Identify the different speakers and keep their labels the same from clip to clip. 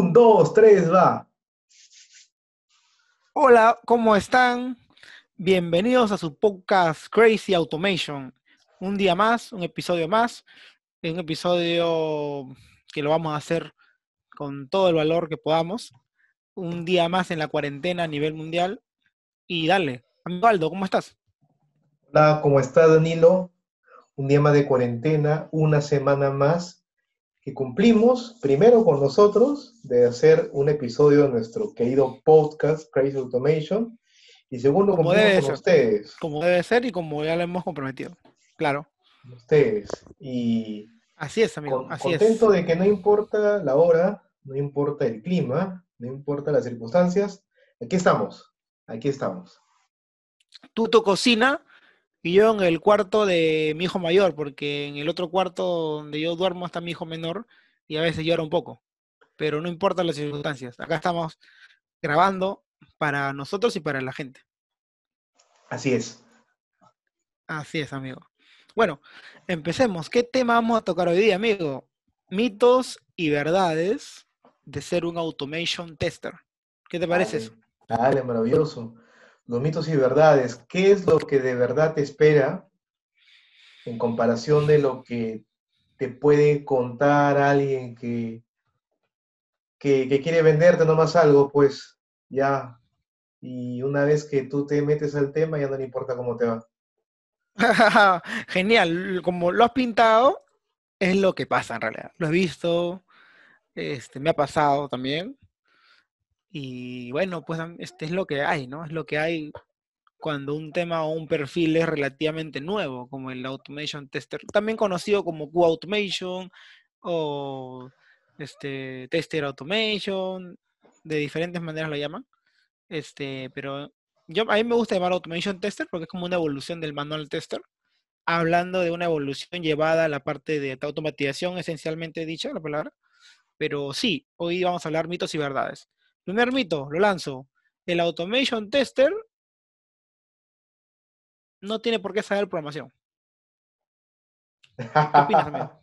Speaker 1: Un, dos, tres, va.
Speaker 2: Hola, ¿cómo están? Bienvenidos a su podcast Crazy Automation. Un día más, un episodio más, un episodio que lo vamos a hacer con todo el valor que podamos. Un día más en la cuarentena a nivel mundial. Y dale, amigo Aldo, ¿cómo estás?
Speaker 1: Hola, ¿cómo está Danilo? Un día más de cuarentena, una semana más que cumplimos, primero con nosotros, de hacer un episodio de nuestro querido podcast Crazy Automation, y segundo,
Speaker 2: Como
Speaker 1: cumplimos
Speaker 2: debe
Speaker 1: con
Speaker 2: ser.
Speaker 1: ustedes,
Speaker 2: Como debe ser y como ya lo hemos comprometido. Claro,
Speaker 1: ustedes. Y
Speaker 2: así es, amigo,
Speaker 1: con-
Speaker 2: así es.
Speaker 1: contento de que no importa la hora, no importa el clima, no importa las circunstancias, aquí estamos, aquí estamos.
Speaker 2: Tú tu cocina y yo en el cuarto de mi hijo mayor, porque en el otro cuarto donde yo duermo está mi hijo menor y a veces llora un poco. Pero no importa las circunstancias. Acá estamos grabando para nosotros y para la gente.
Speaker 1: Así es.
Speaker 2: Así es, amigo. Bueno, empecemos. ¿Qué tema vamos a tocar hoy día, amigo? Mitos y verdades de ser un automation tester. ¿Qué te parece eso?
Speaker 1: Dale, maravilloso. Los mitos y verdades. ¿Qué es lo que de verdad te espera en comparación de lo que te puede contar alguien que, que, quiere venderte nomás algo? Pues ya. Y una vez que tú te metes al tema, ya no le importa cómo te va.
Speaker 2: Genial, como lo has pintado, es lo que pasa en realidad. Lo he visto, este, me ha pasado también. Y bueno, pues este es lo que hay, ¿no? Es lo que hay cuando un tema o un perfil es relativamente nuevo, como el Automation Tester, también conocido como Q-Automation o este, Tester Automation, de diferentes maneras lo llaman. Este, pero yo, a mí me gusta llamar Automation Tester porque es como una evolución del Manual Tester, hablando de una evolución llevada a la parte de automatización, esencialmente dicha la palabra. Pero sí, hoy vamos a hablar mitos y verdades. Primer mito, lo lanzo. El Automation Tester no tiene por qué saber programación. ¿Qué opinas, amigo?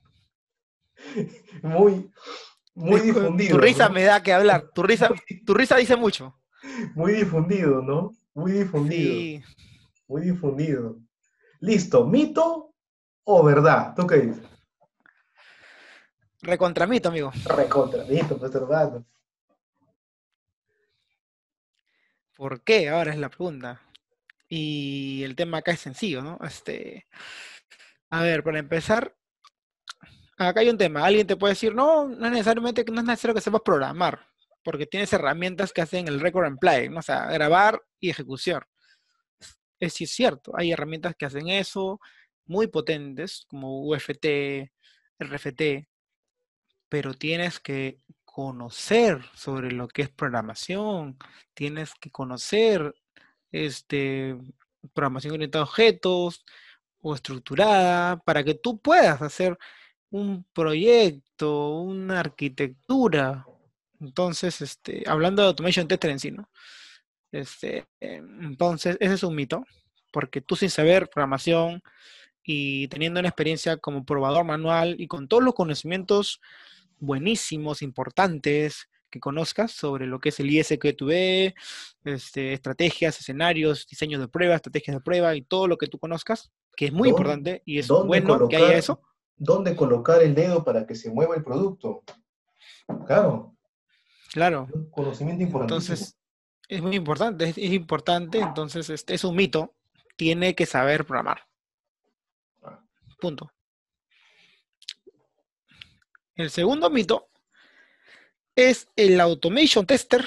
Speaker 1: Muy, muy difundido.
Speaker 2: Tu risa
Speaker 1: ¿no?
Speaker 2: me da que hablar. Tu risa, tu risa dice mucho.
Speaker 1: Muy difundido, ¿no? Muy difundido.
Speaker 2: Sí.
Speaker 1: Muy difundido. Listo, ¿mito o verdad? ¿Tú qué dices?
Speaker 2: Recontramito, amigo.
Speaker 1: Recontra, mito, pues hermano.
Speaker 2: ¿Por qué? Ahora es la pregunta. Y el tema acá es sencillo, ¿no? Este, a ver, para empezar, acá hay un tema. Alguien te puede decir, no, no es necesariamente, no es necesario que sepas programar, porque tienes herramientas que hacen el record and play, ¿no? O sea, grabar y ejecución. Es es cierto, hay herramientas que hacen eso, muy potentes, como UFT, RFT, pero tienes que conocer sobre lo que es programación, tienes que conocer este, programación orientada a objetos o estructurada para que tú puedas hacer un proyecto, una arquitectura. Entonces, este, hablando de automation tester en sí, ¿no? Este, entonces, ese es un mito, porque tú sin saber programación y teniendo una experiencia como probador manual y con todos los conocimientos buenísimos, importantes que conozcas sobre lo que es el ISQB, este, estrategias, escenarios, diseños de prueba, estrategias de prueba y todo lo que tú conozcas, que es muy
Speaker 1: ¿Dónde-
Speaker 2: importante y es bueno que haya eso.
Speaker 1: ¿Dónde colocar el dedo para que se mueva el producto? Claro,
Speaker 2: Claro.
Speaker 1: un conocimiento importantísimo.
Speaker 2: Entonces, es muy importante, es, es importante, entonces este, es un mito, tiene que saber programar.
Speaker 1: Ah.
Speaker 2: Punto. El segundo mito es el automation tester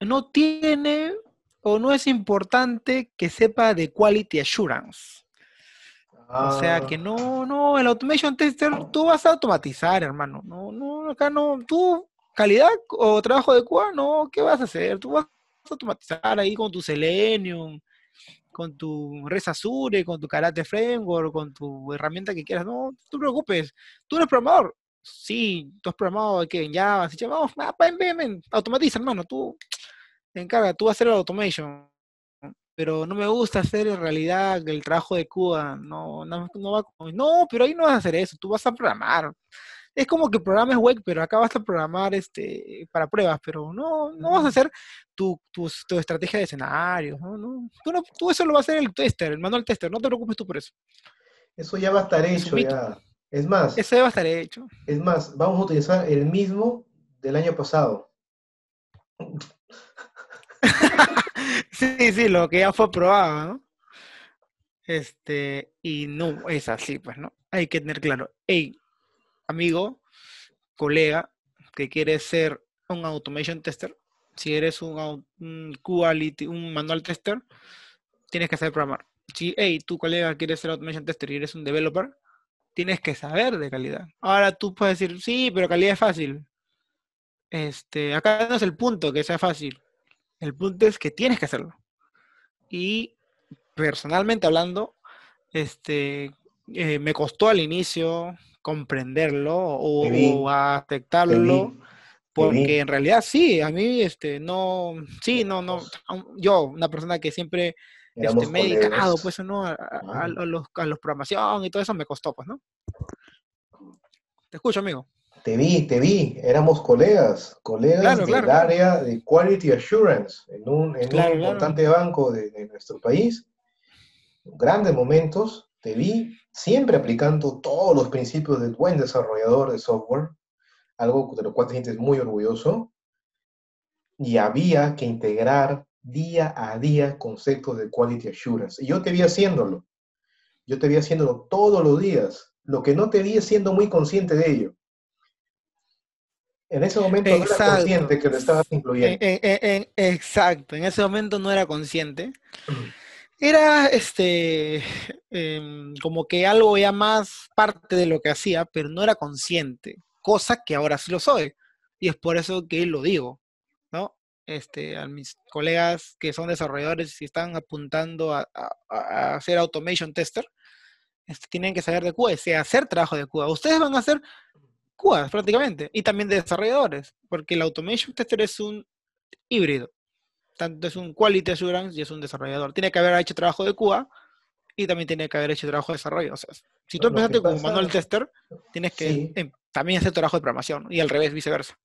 Speaker 2: no tiene o no es importante que sepa de quality assurance. O sea que
Speaker 1: Ah,
Speaker 2: no, no, el automation tester tú vas a automatizar, hermano. No, no, acá no, tú, calidad o trabajo de QA, no, ¿qué vas a hacer? Tú vas a automatizar ahí con tu Selenium, con tu Res Azure, con tu Karate Framework, con tu herramienta que quieras. No, no te preocupes. Tú eres programador. Sí, tú has programado ¿qué? en Java, así que vamos, ah, ven, ven, ven, automatiza, hermano. Tú te encarga, tú vas a hacer el automation pero no me gusta hacer en realidad el trabajo de Cuba, no, no, no va no, pero ahí no vas a hacer eso, tú vas a programar, es como que programes web, pero acá vas a programar este, para pruebas, pero no, no vas a hacer tu, tu, tu estrategia de escenarios, ¿no? no tú, no, tú eso lo va a hacer el tester, el manual tester, no te preocupes tú por eso.
Speaker 1: Eso ya va a estar hecho, ya. Es más.
Speaker 2: Ya va a estar hecho.
Speaker 1: Es más, vamos a utilizar el mismo del año pasado.
Speaker 2: sí, sí, lo que ya fue probado, ¿no? Este, y no es así, pues, ¿no? Hay que tener claro, hey, amigo, colega, que quieres ser un automation tester, si eres un, un quality, un manual tester, tienes que saber programar. Si, hey, tu colega quiere ser automation tester y eres un developer, tienes que saber de calidad. Ahora tú puedes decir, sí, pero calidad es fácil. Este, acá no es el punto que sea fácil. El punto es que tienes que hacerlo. Y personalmente hablando, este, eh, me costó al inicio comprenderlo o, aceptarlo. Porque en realidad sí, a mí, este, no, sí, no, no, yo, una persona que siempre este, me he dedicado, pues, ¿no? A, los, a los programación y todo eso me costó, pues, ¿no? Te escucho, amigo.
Speaker 1: Te vi, te vi, éramos colegas, colegas del área de Quality Assurance en un, importante banco de, nuestro país. Grandes momentos, te vi siempre aplicando todos los principios del buen desarrollador de software, algo de lo cual te sientes muy orgulloso. Y había que integrar día a día conceptos de Quality Assurance. Y yo te vi haciéndolo. Yo te vi haciéndolo todos los días. Lo que no te vi es siendo muy consciente de ello. En ese momento no era consciente que lo estabas incluyendo.
Speaker 2: exacto, en ese momento no era consciente. Era este em, como que algo ya más parte de lo que hacía, pero no era consciente, cosa que ahora sí lo soy. Y es por eso que lo digo. Este, a mis colegas que son desarrolladores y están apuntando a, a, hacer automation tester, este, tienen que saber de QA, hacer trabajo de QA. Ustedes van a hacer QA prácticamente, y también de desarrolladores, porque el Automation Tester es un híbrido. Tanto es un Quality Assurance y es un desarrollador. Tiene que haber hecho trabajo de QA y también tiene que haber hecho trabajo de desarrollo. O sea, si tú empezaste como manual tester, tienes que em, también hacer trabajo de programación y al revés, viceversa.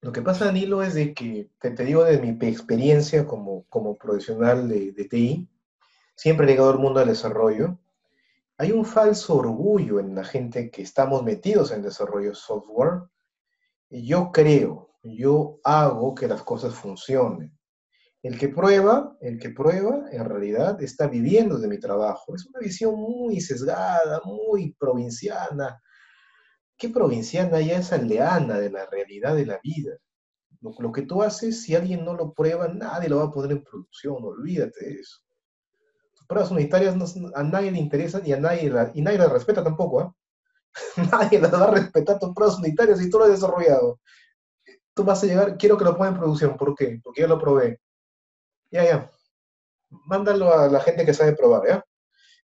Speaker 1: Lo que pasa, Danilo, es de que, te, digo de mi experiencia como, como profesional de, de TI, siempre he llegado al mundo del desarrollo hay un falso orgullo en la gente que estamos metidos en desarrollo software. Yo creo, yo hago que las cosas funcionen. El que prueba, el que prueba, en realidad está viviendo de mi trabajo. Es una visión muy sesgada, muy provinciana. ¿Qué provinciana ya es aldeana de la realidad de la vida? Lo, que tú haces, si alguien no lo prueba, nadie lo va a poner en producción, olvídate de eso pruebas unitarias a nadie le interesan y a nadie, y nadie las respeta tampoco, ¿eh? nadie las va a respetar tus pruebas unitarias si tú lo has desarrollado. Tú vas a llegar, quiero que lo ponga en producción, ¿por qué? Porque ya lo probé. Ya, ya. Mándalo a la gente que sabe probar, ¿ya?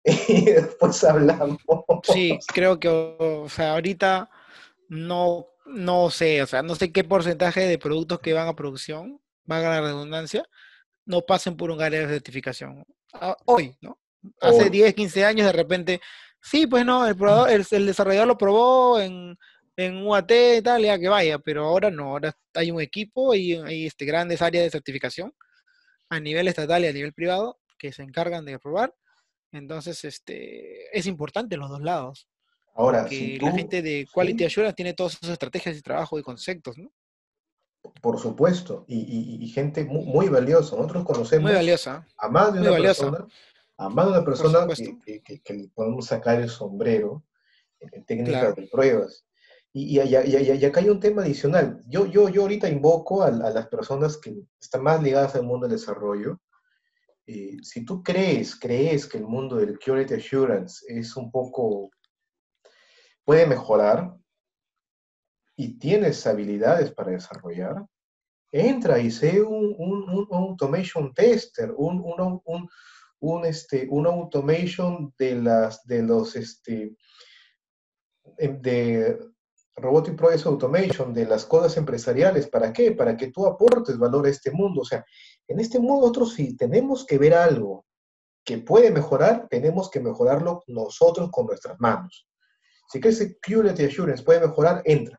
Speaker 1: Y después hablamos.
Speaker 2: Sí, creo que, o sea, ahorita no, no sé, o sea, no sé qué porcentaje de productos que van a producción, van a la redundancia, no pasen por un área de certificación hoy, ¿no? Hace 10, 15 años de repente, sí, pues no, el, el, desarrollador lo probó en, en UAT y tal, ya que vaya, pero ahora no, ahora hay un equipo y hay este, grandes áreas de certificación a nivel estatal y a nivel privado que se encargan de aprobar. Entonces, este, es importante los dos lados. Ahora, que la gente de Quality Assurance tiene todas sus estrategias de trabajo y conceptos, ¿no?
Speaker 1: Por supuesto, y, gente muy, valiosa. Nosotros conocemos a más de una persona, a más de una persona que, que, podemos sacar el sombrero en, técnicas de pruebas. Y, y, acá hay un tema adicional. Yo, yo, yo ahorita invoco a, las personas que están más ligadas al mundo del desarrollo. Eh, si tú crees, crees que el mundo del Quality Assurance es un poco, puede mejorar, y tienes habilidades para desarrollar, entra y sé un, un, automation tester, un, un, este, un automation de, las, de los este, em, de Robotic Process Automation, de las cosas empresariales. ¿Para qué? Para que tú aportes valor a este mundo. O sea, en este mundo nosotros si tenemos que ver algo que puede mejorar, tenemos que mejorarlo nosotros con nuestras manos. Si crees que Quality Assurance puede mejorar, entra.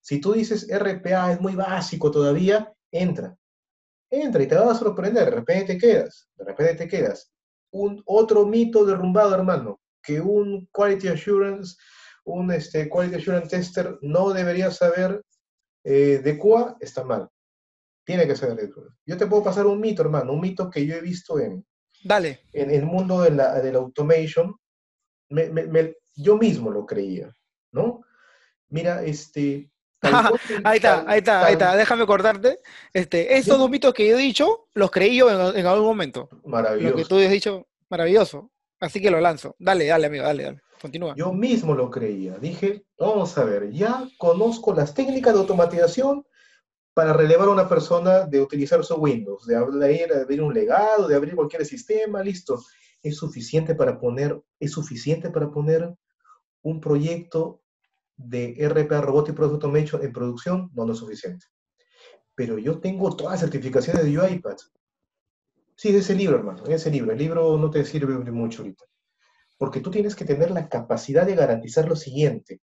Speaker 1: Si tú dices RPA es muy básico todavía, entra. Entra y te vas a sorprender, de repente te quedas, de repente te quedas. Un otro mito derrumbado, hermano, que un Quality Assurance, un este, Quality Assurance Tester no debería saber eh, de QA, está mal. Tiene que saber de QA. Yo te puedo pasar un mito, hermano, un mito que yo he visto en,
Speaker 2: Dale.
Speaker 1: en el mundo de la, de la automation. Me, me, me, yo mismo lo creía, ¿no? Mira, este...
Speaker 2: ahí está, ahí está, ahí está. Déjame cortarte. Este, estos dos mitos que yo he dicho, los creí yo en, en, algún momento.
Speaker 1: Maravilloso.
Speaker 2: Lo que tú has dicho, maravilloso. Así que lo lanzo. Dale, dale, amigo, dale, dale. Continúa.
Speaker 1: Yo mismo lo creía. Dije, vamos a ver, ya conozco las técnicas de automatización para relevar a una persona de utilizar su Windows, de abrir, de abrir un legado, de abrir cualquier sistema, listo. Es suficiente para poner, es suficiente para poner un proyecto de RPA Robotic Process Automation en producción, no, no es suficiente. Pero yo tengo todas las certificaciones de UiPath. Sí, de ese libro, hermano, en ese libro. El libro no te sirve mucho ahorita. Porque tú tienes que tener la capacidad de garantizar lo siguiente.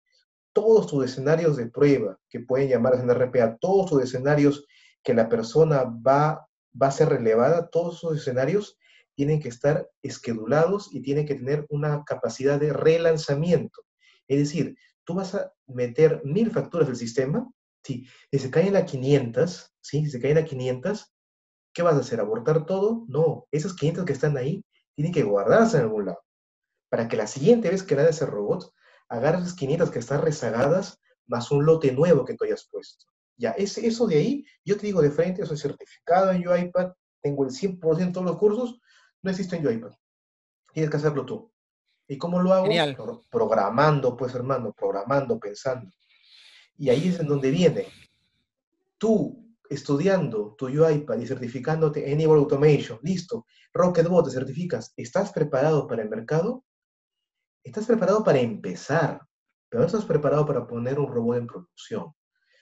Speaker 1: Todos tus escenarios de prueba, que pueden llamarse en RPA, todos tus escenarios que la persona va, va a ser relevada, todos esos escenarios tienen que estar esquedulados y tienen que tener una capacidad de relanzamiento. Es decir, tú vas a meter mil facturas del sistema, ¿sí? si se caen a 500, ¿sí? si se caen a 500, ¿qué vas a hacer? ¿Abortar todo? No, esas 500 que están ahí tienen que guardarse en algún lado, para que la siguiente vez que le ese robot, agarres las 500 que están rezagadas, más un lote nuevo que tú hayas puesto. Ya, ese, eso de ahí, yo te digo de frente, soy certificado en UiPath, tengo el 100% de todos los cursos, no existe en UiPath. Tienes que hacerlo tú. ¿Y cómo lo hago?
Speaker 2: Genial.
Speaker 1: Programando, pues hermano, programando, pensando. Y ahí es en donde viene. Tú, estudiando tu UiPath y certificándote en Enable Automation, listo, Rocketbot te certificas, ¿estás preparado para el mercado? Estás preparado para empezar, pero no estás preparado para poner un robot en producción.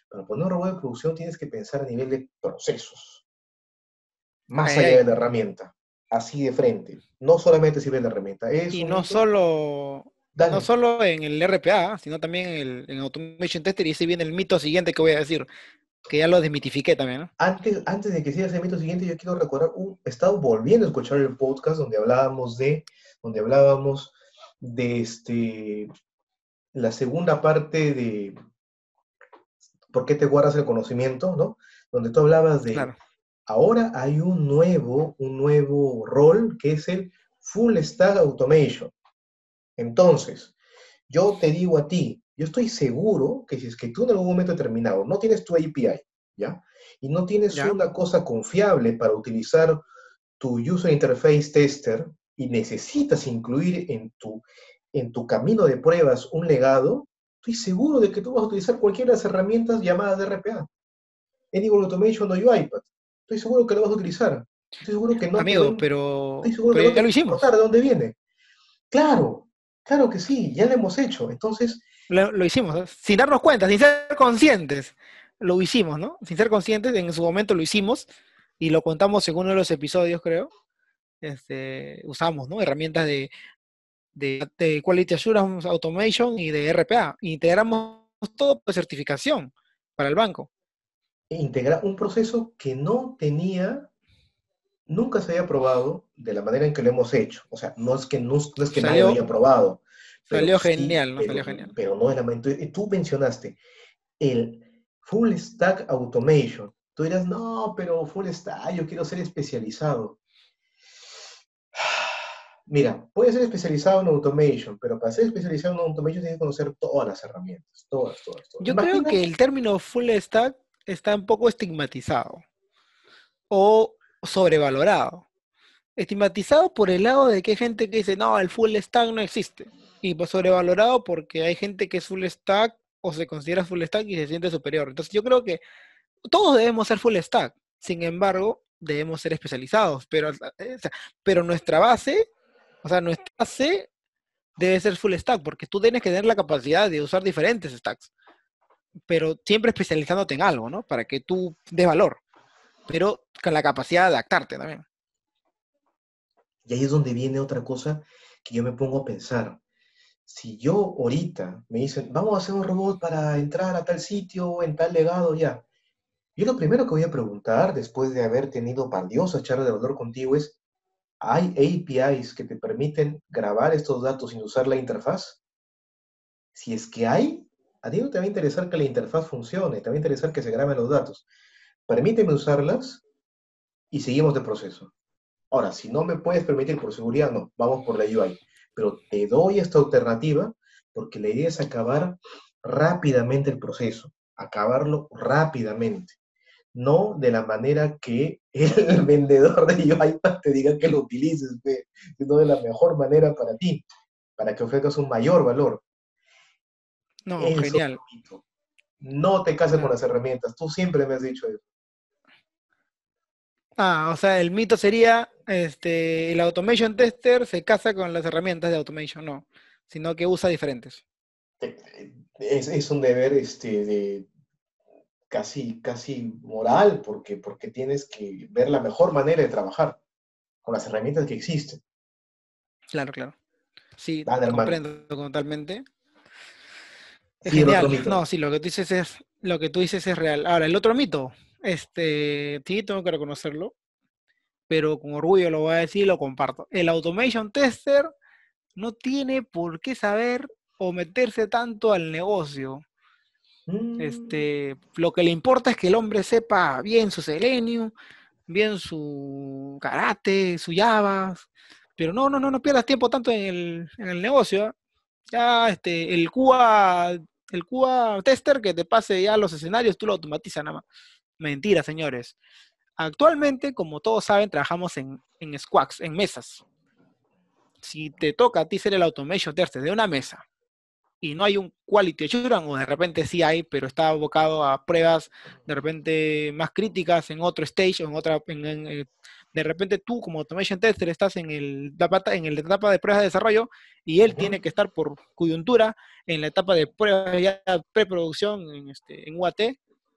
Speaker 1: Para poner un robot en producción tienes que pensar a nivel de procesos, más
Speaker 2: Ay,
Speaker 1: allá de la herramienta, así de frente. No solamente sirve la herramienta. Es
Speaker 2: Y no solo,
Speaker 1: Dale.
Speaker 2: no solo en el RPA, sino también en, el, en Automation Tester, y ese viene el mito siguiente que voy a decir, que ya lo desmitifiqué también, ¿no?
Speaker 1: Antes, antes de que siga ese mito siguiente, yo quiero recordar, un, he estado volviendo a escuchar el podcast donde hablábamos de, donde hablábamos de este, la segunda parte de por qué te guardas el conocimiento, ¿no? Donde tú hablabas de,
Speaker 2: Claro.
Speaker 1: ahora hay un nuevo, un nuevo rol que es el Full Stack Automation. Entonces, yo te digo a ti, yo estoy seguro que si es que tú en algún momento determinado no tienes tu API, ¿ya? Y no tienes
Speaker 2: Ya.
Speaker 1: una cosa confiable para utilizar tu User Interface Tester y necesitas incluir en tu, en tu camino de pruebas un legado, estoy seguro de que tú vas a utilizar cualquiera de las herramientas llamadas de RPA. Enable Automation o UiPath. Estoy seguro que lo vas a utilizar. Estoy seguro que no
Speaker 2: Amigo, pero,
Speaker 1: estoy seguro
Speaker 2: pero
Speaker 1: que no
Speaker 2: ya lo hicimos.
Speaker 1: de dónde viene. Claro, claro que sí, ya lo hemos hecho. Entonces,
Speaker 2: Lo, lo hicimos, ¿no? sin darnos cuenta, sin ser conscientes. Lo hicimos, ¿no? Sin ser conscientes, en su momento lo hicimos y lo contamos en uno de los episodios, creo. Este, usamos, ¿no? Herramientas de, de, de Quality Assurance Automation y de RPA. Integramos todo por certificación para el banco.
Speaker 1: integrar un proceso que no tenía, nunca se había probado de la manera en que lo hemos hecho. O sea, no es que, no, no es que nadie lo
Speaker 2: Salió-
Speaker 1: haya probado.
Speaker 2: salió
Speaker 1: sí,
Speaker 2: genial, ¿no?
Speaker 1: pero-
Speaker 2: Salió genial.
Speaker 1: Pero no de la manera. Tú mencionaste el Full Stack Automation. Tú dirás, no, pero Full Stack, yo quiero ser especializado. Mira, puedes ser especializado en automation, pero para ser especializado en automation tienes que conocer todas las herramientas, todas, todas, todas.
Speaker 2: Yo creo que el término full stack está un poco estigmatizado o sobrevalorado. Estigmatizado por el lado de que hay gente que dice, no, el full stack no existe. Y pues sobrevalorado porque hay gente que es full stack o se considera full stack y se siente superior. Entonces yo creo que todos debemos ser full stack. Sin embargo, debemos ser especializados. Pero, eh, pero nuestra base, o sea, nuestra base debe ser full stack porque tú tienes que tener la capacidad de usar diferentes stacks pero siempre especializándote en algo, ¿no? Para que tú des valor, pero con la capacidad de adaptarte también.
Speaker 1: Y ahí es donde viene otra cosa que yo me pongo a pensar. Si yo ahorita me dicen, vamos a hacer un robot para entrar a tal sitio, en tal legado, ya. Yo lo primero que voy a preguntar, después de haber tenido valiosa charla de valor contigo, es, ¿hay APIs que te permiten grabar estos datos sin usar la interfaz? Si es que hay, a ti no te va a interesar que la interfaz funcione, te va a interesar que se graben los datos. Permíteme usarlas y seguimos de proceso. Ahora, si no me puedes permitir por seguridad, no, vamos por la UI. Pero te doy esta alternativa porque la idea es acabar rápidamente el proceso, acabarlo rápidamente. No de la manera que el vendedor de UI te diga que lo utilices, sino de la mejor manera para ti, para que ofrezcas un mayor valor.
Speaker 2: No, genial.
Speaker 1: No te cases con las herramientas. Tú siempre me has dicho eso.
Speaker 2: Ah, o sea, el mito sería, este, el automation tester se casa con las herramientas de automation, no, sino que usa diferentes.
Speaker 1: Es, un deber este, de casi, casi moral, porque, porque tienes que ver la mejor manera de trabajar con las herramientas que existen.
Speaker 2: Claro, claro. Sí, comprendo totalmente. Es genial. No, sí, lo que tú dices es, lo que tú dices es real. Ahora, el otro mito, este, sí, tengo que reconocerlo, pero con orgullo lo voy a decir y lo comparto. El automation tester no tiene por qué saber o meterse tanto al negocio. Mm. Este, lo que le importa es que el hombre sepa bien su Selenium, bien su karate, su Java, pero no, no, no, no pierdas tiempo tanto en el, en el negocio. ¿ah? Ya este, el QA, el QA tester que te pase ya los escenarios, tú lo automatizas nada más. Mentira, señores. Actualmente, como todos saben, trabajamos en, en squawks, en mesas. Si te toca a ti ser el automation tester de una mesa y no hay un quality assurance, o de repente sí hay, pero está abocado a pruebas de repente más críticas en otro stage o en otra, eh, de repente tú como automation tester estás en el en la etapa de pruebas de desarrollo y él tiene que estar por coyuntura en la etapa de pruebas ya preproducción en este en UAT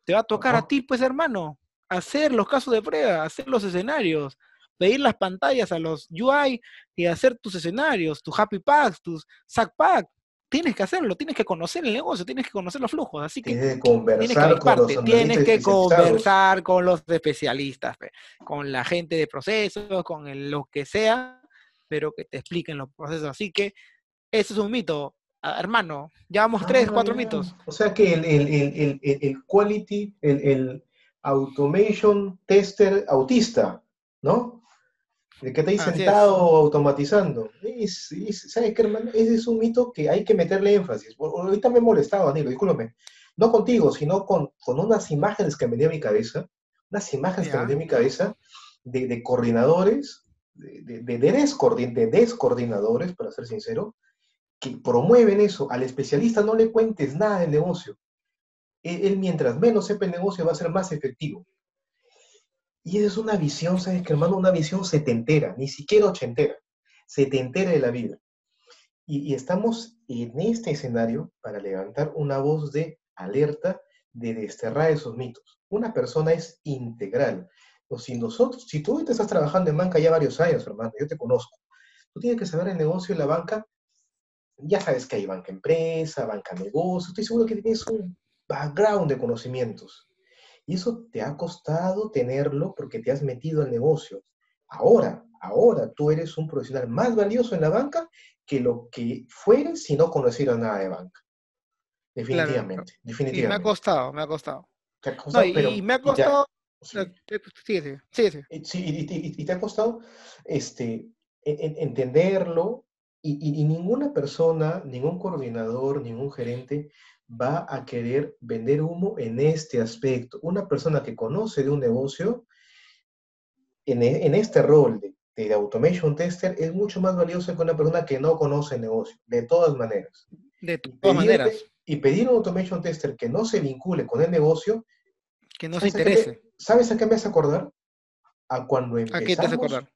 Speaker 2: te va a tocar a ti, pues hermano, hacer los casos de prueba, hacer los escenarios, pedir las pantallas a los UI y hacer tus escenarios, tus happy packs, tus sack pack. Tienes que hacerlo, tienes que conocer el negocio, tienes que conocer los flujos, así que
Speaker 1: tienes que conversar
Speaker 2: con los tienes que conversar con los especialistas, con la gente de procesos, con lo que sea, pero que te expliquen los procesos. Así que eso es un mito. Ah, hermano, llevamos tres, cuatro ah, mitos.
Speaker 1: O sea que el, el, el, el quality, el, automation tester autista, ¿no? El que está ahí sentado automatizando. ¿Sabes qué, hermano? Ese es un mito que hay que meterle énfasis. Ahorita me he molestado, Danilo, discúlpame. No contigo, sino con, con unas imágenes que me dio a mi cabeza, unas imágenes que me dio a mi cabeza de, de coordinadores, de, de, de, descoordinadores, para ser sincero, que promueven eso, al especialista no le cuentes nada del negocio. Él, mientras menos sepa el negocio va a ser más efectivo. Y es una visión, ¿sabes qué, hermano? Una visión setentera, ni siquiera ochentera, setentera de la vida. Y, estamos en este escenario para levantar una voz de alerta, de desterrar esos mitos. Una persona es integral. O si nosotros, si tú estás trabajando en banca ya varios años, hermano, yo te conozco, tú tienes que saber el negocio de la banca ya sabes que hay banca empresa, banca negocio, estoy seguro que tienes un background de conocimientos. Y eso te ha costado tenerlo porque te has metido al negocio. Ahora, ahora tú eres un profesional más valioso en la banca que lo que fueres si no conocieras nada de banca. Definitivamente, definitivamente.
Speaker 2: me ha costado, me ha costado. y, me ha costado... Sí. Sí,
Speaker 1: sí, y, te ha costado este, entenderlo, y, ninguna persona, ningún coordinador, ningún gerente va a querer vender humo en este aspecto. Una persona que conoce de un negocio, en, e, este rol de, automation tester, es mucho más valioso que una persona que no conoce el negocio, de todas maneras.
Speaker 2: De todas maneras.
Speaker 1: Y pedir un automation tester que no se vincule con el negocio.
Speaker 2: Que no se interese.
Speaker 1: ¿Sabes a qué me hace acordar? A cuando empezamos. ¿A qué te hace acordar?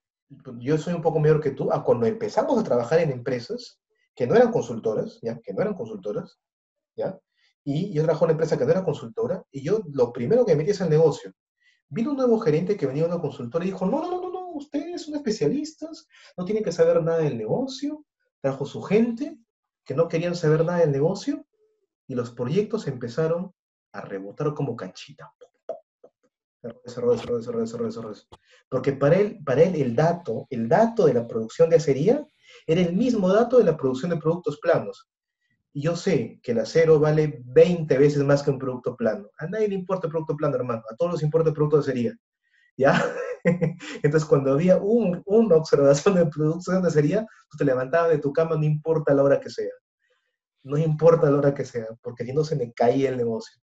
Speaker 1: yo soy un poco mayor que tú, a cuando empezamos a trabajar en empresas que no eran consultoras, ¿ya? Que no eran consultoras, Y yo trabajaba en una empresa que no era consultora, y yo lo primero que metí es el negocio. Vino un nuevo gerente que venía de una consultora y dijo, no, no, no, no, ustedes son especialistas, no tienen que saber nada del negocio, trajo su gente, que no querían saber nada del negocio y los proyectos empezaron a rebotar como canchita. Porque para él, para él el dato, el dato de la producción de acería era el mismo dato de la producción de productos planos. Y yo sé que el acero vale 20 veces más que un producto plano. A nadie le importa el producto plano, hermano. A todos les importa el producto de acería. ¿Ya? Entonces, cuando había una observación de producción de acería, tú te levantabas de tu cama, no importa la hora que sea. No importa la hora que sea, porque si no se me caía el negocio.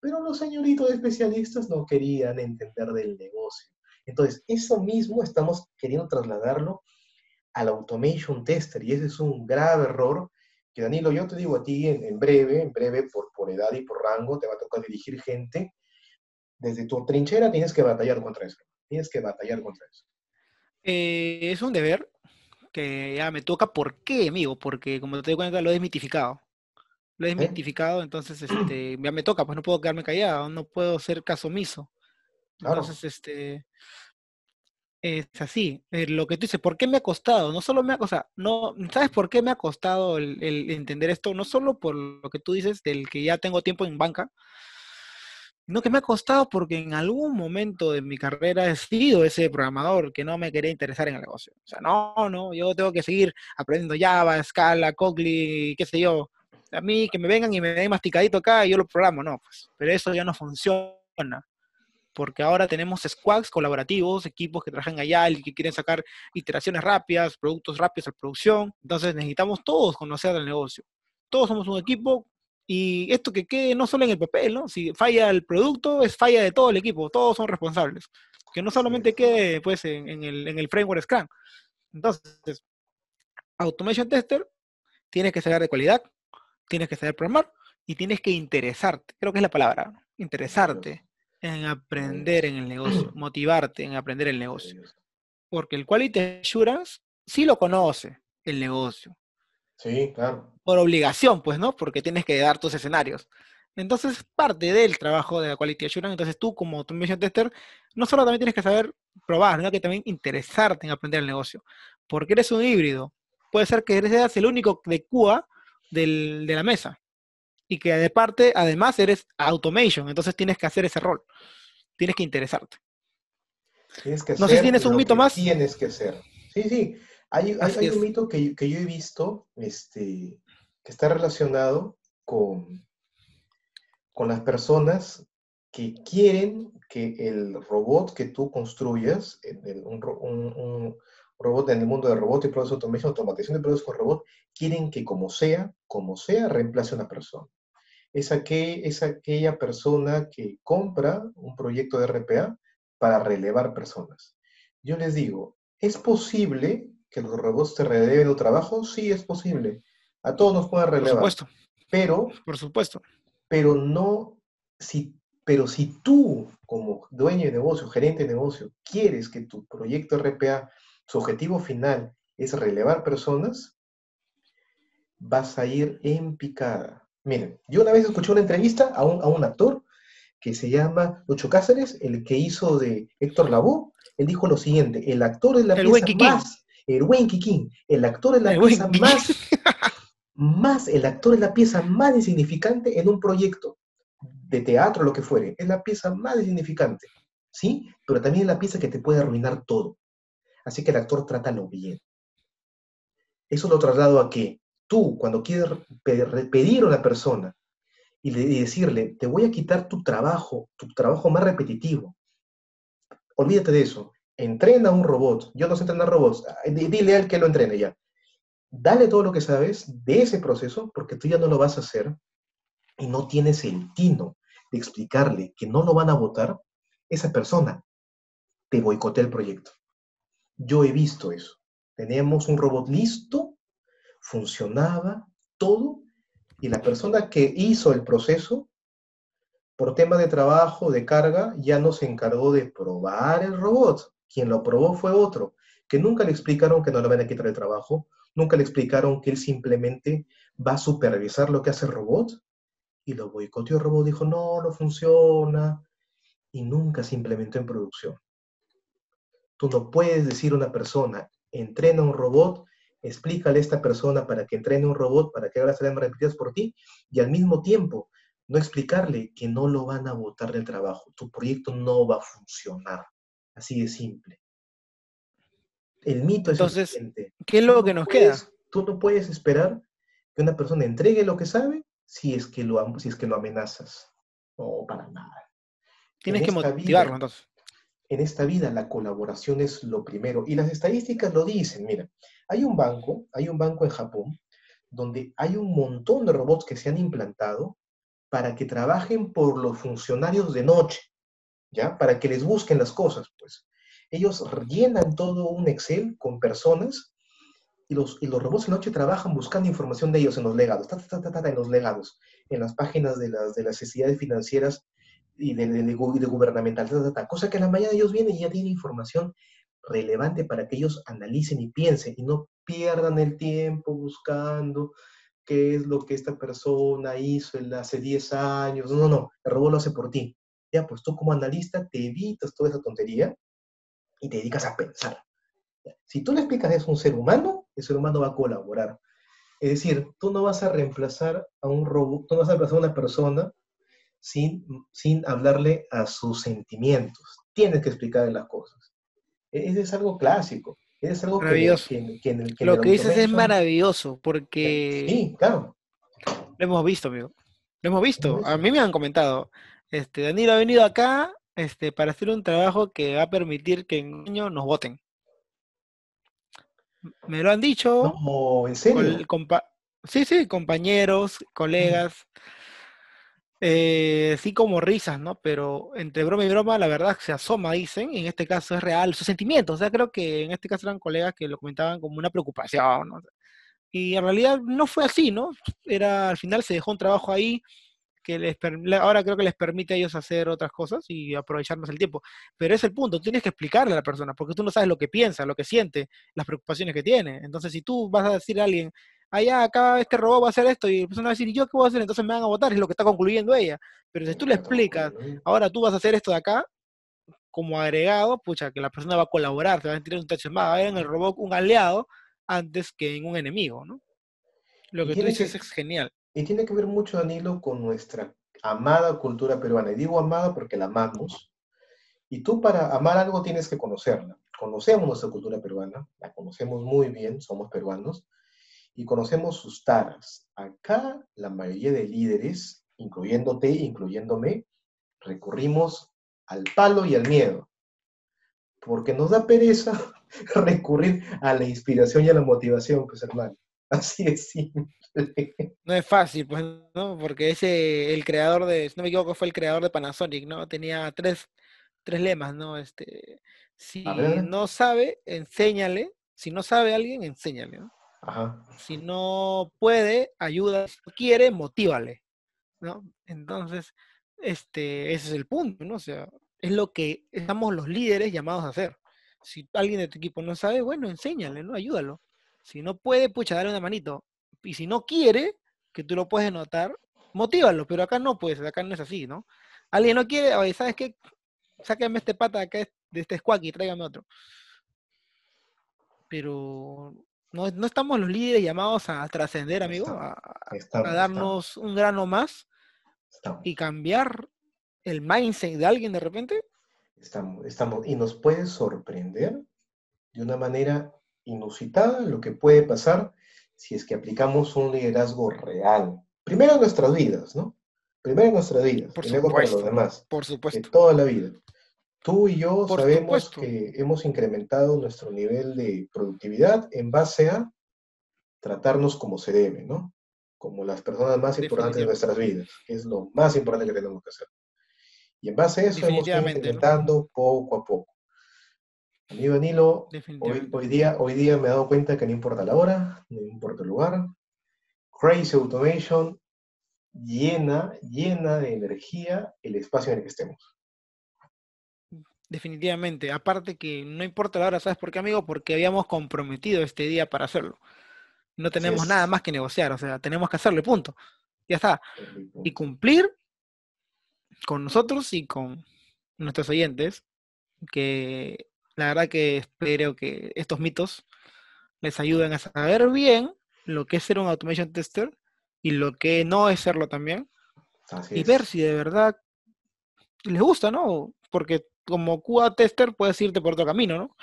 Speaker 1: Pero los señoritos especialistas no querían entender del negocio. Entonces, eso mismo estamos queriendo trasladarlo al automation tester y ese es un grave error que Danilo, yo te digo a ti en, breve, en breve por, por edad y por rango, te va a tocar dirigir gente. Desde tu trinchera tienes que batallar contra eso. Tienes que batallar contra eso.
Speaker 2: Eh, es un deber que ya me toca. ¿Por qué, amigo? Porque como te doy cuenta, lo he desmitificado lo he ¿Eh? desmitificado, entonces este, ya me toca, pues no puedo quedarme callado, no puedo ser caso omiso. Entonces, este, es así. Eh, lo que tú dices, ¿por qué me ha costado? No solo me ha costado, no, ¿sabes por qué me ha costado el, entender esto? No solo por lo que tú dices del que ya tengo tiempo en banca, sino que me ha costado porque en algún momento de mi carrera he sido ese programador que no me quería interesar en el negocio. O sea, no, no, yo tengo que seguir aprendiendo Java, Scala, Kotlin, qué sé yo, a mí que me vengan y me den masticadito acá y yo lo programo, no, pues, pero eso ya no funciona, porque ahora tenemos squads colaborativos, equipos que trabajan allá y que quieren sacar iteraciones rápidas, productos rápidos a producción, entonces necesitamos todos conocer el negocio, todos somos un equipo y esto que quede no solo en el papel, ¿no? Si falla el producto, es falla de todo el equipo, todos son responsables, que no solamente quede pues en, el, en el framework Scrum. Entonces, Automation Tester tiene que ser de calidad, tienes que saber programar y tienes que interesarte, creo que es la palabra, interesarte en aprender en el negocio, motivarte en aprender el negocio. Porque el Quality Assurance sí lo conoce, el negocio.
Speaker 1: Sí, claro.
Speaker 2: Por obligación, pues, ¿no? Porque tienes que dar tus escenarios. Entonces, parte del trabajo de la Quality Assurance, entonces tú como Automation Tester, no solo también tienes que saber probar, sino que también interesarte en aprender el negocio. Porque eres un híbrido. Puede ser que eres el único de QA de la mesa. Y que de parte, además, eres automation, entonces tienes que hacer ese rol. Tienes que interesarte.
Speaker 1: no sé si tienes un mito más. Tienes que ser. Sí, sí. Hay, un mito que, yo he visto este, que está relacionado con, con las personas que quieren que el robot que tú construyas, un, un, robot en el mundo de robot y Process Automation, automatización de procesos con robot, quieren que como sea, como sea, reemplace a una persona. Es, es aquella persona que compra un proyecto de RPA para relevar personas. Yo les digo, ¿es posible que los robots te releven tu trabajo? Sí, es posible. A todos nos pueden relevar.
Speaker 2: Por supuesto.
Speaker 1: Pero,
Speaker 2: por supuesto.
Speaker 1: Pero no, si, pero si tú, como dueño de negocio, gerente de negocio, quieres que tu proyecto RPA su objetivo final es relevar personas, vas a ir en picada. Miren, yo una vez escuché una entrevista a un, a un actor que se llama Lucho Cáceres, el que hizo de Héctor Lavoe, él dijo lo siguiente, el actor es la pieza más, el buen Kikín, el actor es la pieza más, más, el actor es la pieza más insignificante en un proyecto de teatro, lo que fuere, es la pieza más insignificante, ¿sí? Pero también es la pieza que te puede arruinar todo. Así que el actor trátalo bien. Eso lo traslado a que tú, cuando quieres pedir a una persona y, decirle, te voy a quitar tu trabajo, tu trabajo más repetitivo, olvídate de eso. Entrena a un robot. Yo no sé entrenar robots. Dile al que lo entrene ya. Dale todo lo que sabes de ese proceso, porque tú ya no lo vas a hacer y no tienes el tino de explicarle que no lo van a votar, esa persona te boicotea el proyecto. Yo he visto eso. Teníamos un robot listo, funcionaba todo, y la persona que hizo el proceso, por tema de trabajo, de carga, ya no se encargó de probar el robot. Quien lo probó fue otro, que nunca le explicaron que no le van a quitar el trabajo, nunca le explicaron que él simplemente va a supervisar lo que hace el robot, y lo boicoteó el robot, dijo, no, no funciona, y nunca se implementó en producción. Tú no puedes decir a una persona, entrena un robot explícale a esta persona para que entrene un robot, para que haga las tareas repetidas por ti, y al mismo tiempo no explicarle que no lo van a botar del trabajo, tu proyecto no va a funcionar. Así de simple. El mito es
Speaker 2: Entonces, ¿qué es lo que nos queda?
Speaker 1: Tú no puedes esperar que una persona entregue lo que sabe si es que lo, si es que lo amenazas. No, para nada.
Speaker 2: Tienes que motivarlo, entonces.
Speaker 1: En esta vida la colaboración es lo primero. Y las estadísticas lo dicen. Mira, hay un banco, hay un banco en Japón, donde hay un montón de robots que se han implantado para que trabajen por los funcionarios de noche, ¿ya? Para que les busquen las cosas, pues. Ellos llenan todo un Excel con personas y los, y los robots de noche trabajan buscando información de ellos en los legados, en los legados, en las páginas de las, de las sociedades financieras y de, de, de, gubernamental, cosa que la mayoría de ellos vienen y ya tienen información relevante para que ellos analicen y piensen y no pierdan el tiempo buscando qué es lo que esta persona hizo hace 10 años. No, no, el robot lo hace por ti. Ya, pues tú como analista te evitas toda esa tontería y te dedicas a pensar. Si tú le explicas eso a un ser humano, el ser humano va a colaborar. Es decir, tú no vas a reemplazar a un robot, tú no vas a reemplazar a una persona sin, sin hablarle a sus sentimientos. Tienes que explicarle las cosas. Es algo clásico. Es algo
Speaker 2: maravilloso. Que, Lo que dices es maravilloso, porque...
Speaker 1: Sí, claro.
Speaker 2: Lo hemos visto, amigo. Lo hemos visto. A mí me han comentado. Este, Danilo ha venido acá este, para hacer un trabajo que va a permitir que en año nos voten. Me lo han dicho.
Speaker 1: No, ¿en serio?
Speaker 2: sí, sí, compañeros, colegas. Eh, sí como risas, ¿no? Pero entre broma y broma, la verdad se asoma, dicen, en este caso es real, sus sentimientos. O sea, creo que en este caso eran colegas que lo comentaban como una preocupación, ¿no? Y en realidad no fue así, ¿no? Era, al final se dejó un trabajo ahí que les ahora creo que les permite a ellos hacer otras cosas y aprovechar más el tiempo. Pero es el punto, tienes que explicarle a la persona, porque tú no sabes lo que piensa, lo que siente, las preocupaciones que tiene. Entonces, si tú vas a decir a alguien, allá acá este robot va a hacer esto y la persona va a decir, ¿y yo qué voy a hacer? Entonces me van a votar, es lo que está concluyendo ella. Pero si tú le explicas, ahora tú vas a hacer esto de acá, como agregado, pucha, que la persona va a colaborar, te va a sentir un techo más, va a ver en el robot un aliado antes que en un enemigo, ¿no? Lo que tú dices es genial.
Speaker 1: Y tiene que ver mucho, Danilo, con nuestra amada cultura peruana. Y digo amada porque la amamos. Y tú para amar algo tienes que conocerla. Conocemos nuestra cultura peruana, la conocemos muy bien, somos peruanos, y conocemos sus taras. Acá la mayoría de líderes, incluyéndote, incluyéndome, recurrimos al palo y al miedo, porque nos da pereza recurrir a la inspiración y a la motivación, pues hermano. Así es simple.
Speaker 2: No es fácil, pues, ¿no? Porque ese, el creador de, si no me equivoco, fue el creador de Panasonic, ¿no? Tenía tres, tres lemas, ¿no? Este, si no sabe, enséñale. Si no sabe alguien, enséñale, ¿no? Si no puede, ayuda. Si no quiere, motívale. ¿no? Entonces, este, ese es el punto, ¿no? O sea, es lo que estamos los líderes llamados a hacer. Si alguien de tu equipo no sabe, bueno, enséñale, ¿no? Ayúdalo. Si no puede, pucha, dale una manito. Y si no quiere, que tú lo puedes notar, motívalo, pero acá no puedes, acá no es así, ¿no? Alguien no quiere, oye, ¿sabes qué? Sáqueme este pata acá de este squack y tráigame otro. Pero no, estamos los líderes llamados a trascender, amigo, a, darnos un grano más y cambiar el mindset de alguien de repente.
Speaker 1: Estamos, estamos, y nos puede sorprender de una manera inusitada lo que puede pasar si es que aplicamos un liderazgo real. Primero en nuestras vidas, ¿no? Primero en nuestras vidas, por luego para los demás.
Speaker 2: Por supuesto.
Speaker 1: De toda la vida. Tú y yo sabemos que hemos incrementado nuestro nivel de productividad en base a tratarnos como se debe, ¿no? Como las personas más importantes de nuestras vidas, es lo más importante que tenemos que hacer. Y en base a eso hemos ido incrementando poco a poco. Amigo Danilo, hoy, hoy, día, hoy día me he dado cuenta que no importa la hora, no importa el lugar. Crazy Automation llena, llena de energía el espacio en el que estemos.
Speaker 2: Definitivamente. Aparte que no importa la hora, ¿sabes por qué, amigo? Porque habíamos comprometido este día para hacerlo. No tenemos nada más que negociar, o sea, tenemos que hacerlo, punto. Ya está. Y cumplir con nosotros y con nuestros oyentes, que la verdad que espero que estos mitos les ayuden a saber bien lo que es ser un automation tester y lo que no es serlo también. y ver si de verdad les gusta, ¿no? Porque como QA tester puedes irte por otro camino, ¿no?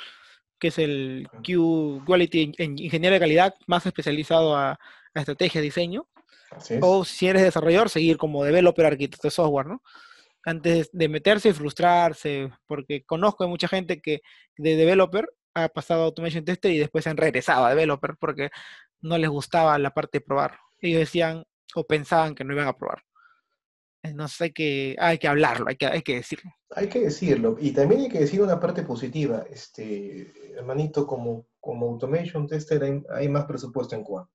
Speaker 2: Que es el Q Quality en Ingeniería de Calidad más especializado a, a estrategia, diseño. O si eres desarrollador, seguir como developer, arquitecto de software, ¿no? Antes de meterse y frustrarse, porque conozco a mucha gente que de developer ha pasado a Automation Tester y después se han regresado a developer porque no les gustaba la parte de probar. Ellos decían o pensaban que no iban a probar. Entonces hay que, hay que hablarlo, hay que, hay que decirlo.
Speaker 1: Hay que decirlo. Y también hay que decir una parte positiva. Este, hermanito, como, como Automation Tester hay, hay más presupuesto en Cuba.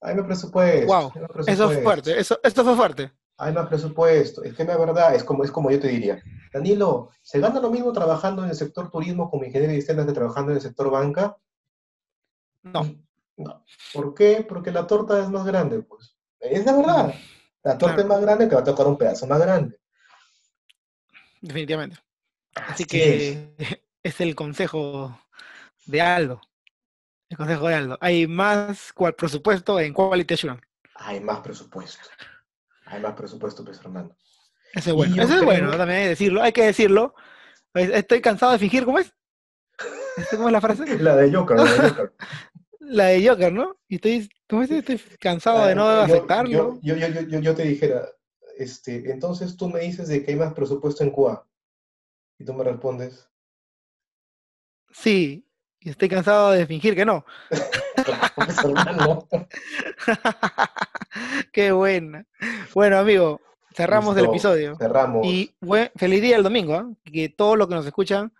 Speaker 1: Hay más presupuesto.
Speaker 2: Wow, eso es fuerte, eso, esto fue fuerte.
Speaker 1: Hay más presupuesto. Es que la verdad es como, es como yo te diría. Danilo, ¿se gana lo mismo trabajando en el sector turismo como ingeniero de sistemas que trabajando en el sector banca?
Speaker 2: No.
Speaker 1: No. ¿Por qué? Porque la torta es más grande, pues. Es la verdad. La torta es más grande, te va a tocar un pedazo más grande.
Speaker 2: Definitivamente. Así, que es. el consejo de Aldo. El consejo de Aldo. Hay más cual presupuesto en Quality Assurance.
Speaker 1: Hay más presupuesto. Hay más presupuesto, pues, Fernando.
Speaker 2: Ese es bueno. Ese es bueno, también hay que decirlo. Hay que decirlo. Estoy cansado de fingir, ¿cómo es? ¿Cómo es la frase?
Speaker 1: La de Joker, la de Joker.
Speaker 2: la de Joker, ¿no? Y estoy, ¿cómo es? estoy cansado de no ah, aceptarlo.
Speaker 1: Yo, yo, yo, yo, te dijera, este, entonces tú me dices de que hay más presupuesto en Cuba. Y tú me respondes.
Speaker 2: Sí, y estoy cansado de fingir que no. Qué buena. Bueno, amigo, cerramos el episodio.
Speaker 1: Cerramos.
Speaker 2: Y feliz día el domingo, ¿eh? que todos los que nos escuchan,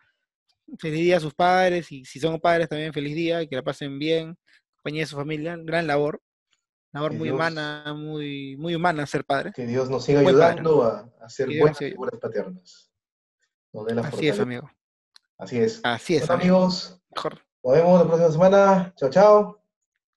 Speaker 2: feliz día a sus padres, y si son padres también feliz día, y que la pasen bien, compañía de su familia, gran labor. Labor muy humana, muy, muy humana ser padre.
Speaker 1: Que Dios nos siga ayudando a, a, ser buenas figuras paternas.
Speaker 2: Así es, amigo.
Speaker 1: Así es.
Speaker 2: Así es.
Speaker 1: amigos. Nos vemos la próxima semana. Chao, chao.